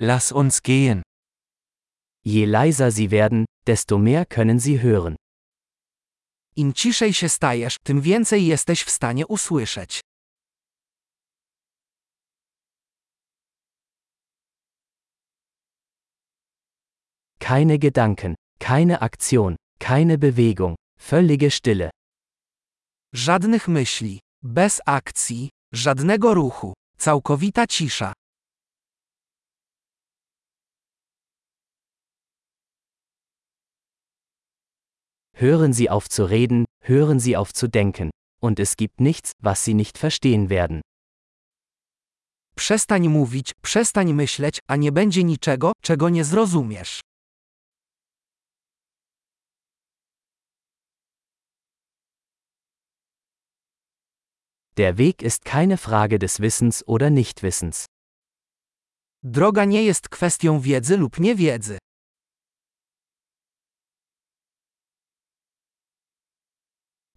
Lass uns gehen. Je leiser sie werden, desto mehr können sie hören. Im ciszej się stajesz, tym więcej jesteś w stanie usłyszeć. Keine Gedanken, keine Aktion, keine Bewegung, völlige Stille. Żadnych myśli, bez akcji, żadnego ruchu, całkowita cisza. Hören Sie auf zu reden, hören Sie auf zu denken, und es gibt nichts, was Sie nicht verstehen werden. Przestań mówić, przestań myśleć, a nie będzie niczego, czego nie zrozumiesz. Der Weg ist keine Frage des Wissens oder Nichtwissens. Droga nie jest kwestią wiedzy lub niewiedzy.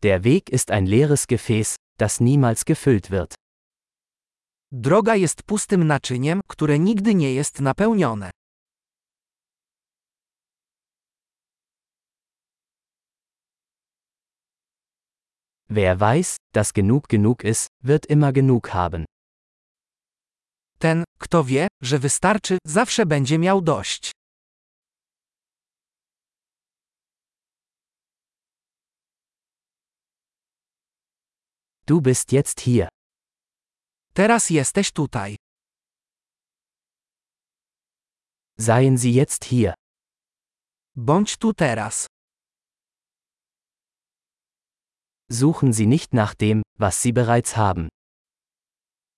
Der Weg ist ein leeres Gefäß, das niemals gefüllt wird. Droga jest pustym naczyniem, które nigdy nie jest napełnione. Wer weiß, dass genug genug ist, wird immer genug haben. Ten, kto wie, że wystarczy, zawsze będzie miał dość. Du bist jetzt hier. Teraz jesteś tutaj. Seien Sie jetzt hier. Bądź tu teraz. Suchen Sie nicht nach dem, was Sie bereits haben.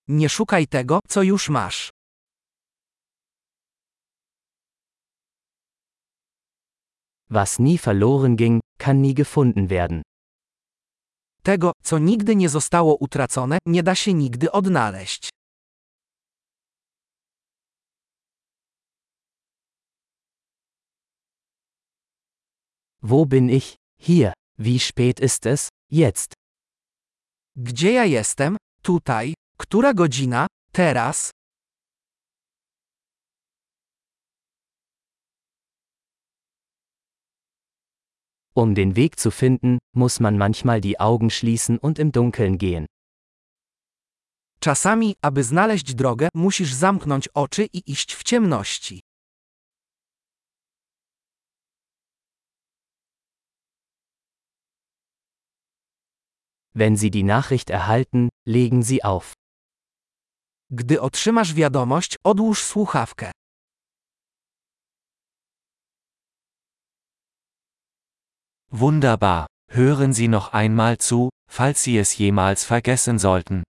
Nie szukaj tego, co już masz. Was nie verloren ging, kann nie gefunden werden. Tego, co nigdy nie zostało utracone, nie da się nigdy odnaleźć. Wo bin ich? Hier. Wie spät ist es? Jetzt. Gdzie ja jestem? Tutaj. Która godzina? Teraz. Um den Weg zu finden, muss man manchmal die Augen schließen und im Dunkeln gehen. Czasami, aby znaleźć drogę, musisz zamknąć oczy i iść w ciemności. Wenn Sie die Nachricht erhalten, legen Sie auf. Gdy otrzymasz wiadomość, odłóż słuchawkę. Wunderbar. Hören Sie noch einmal zu, falls Sie es jemals vergessen sollten.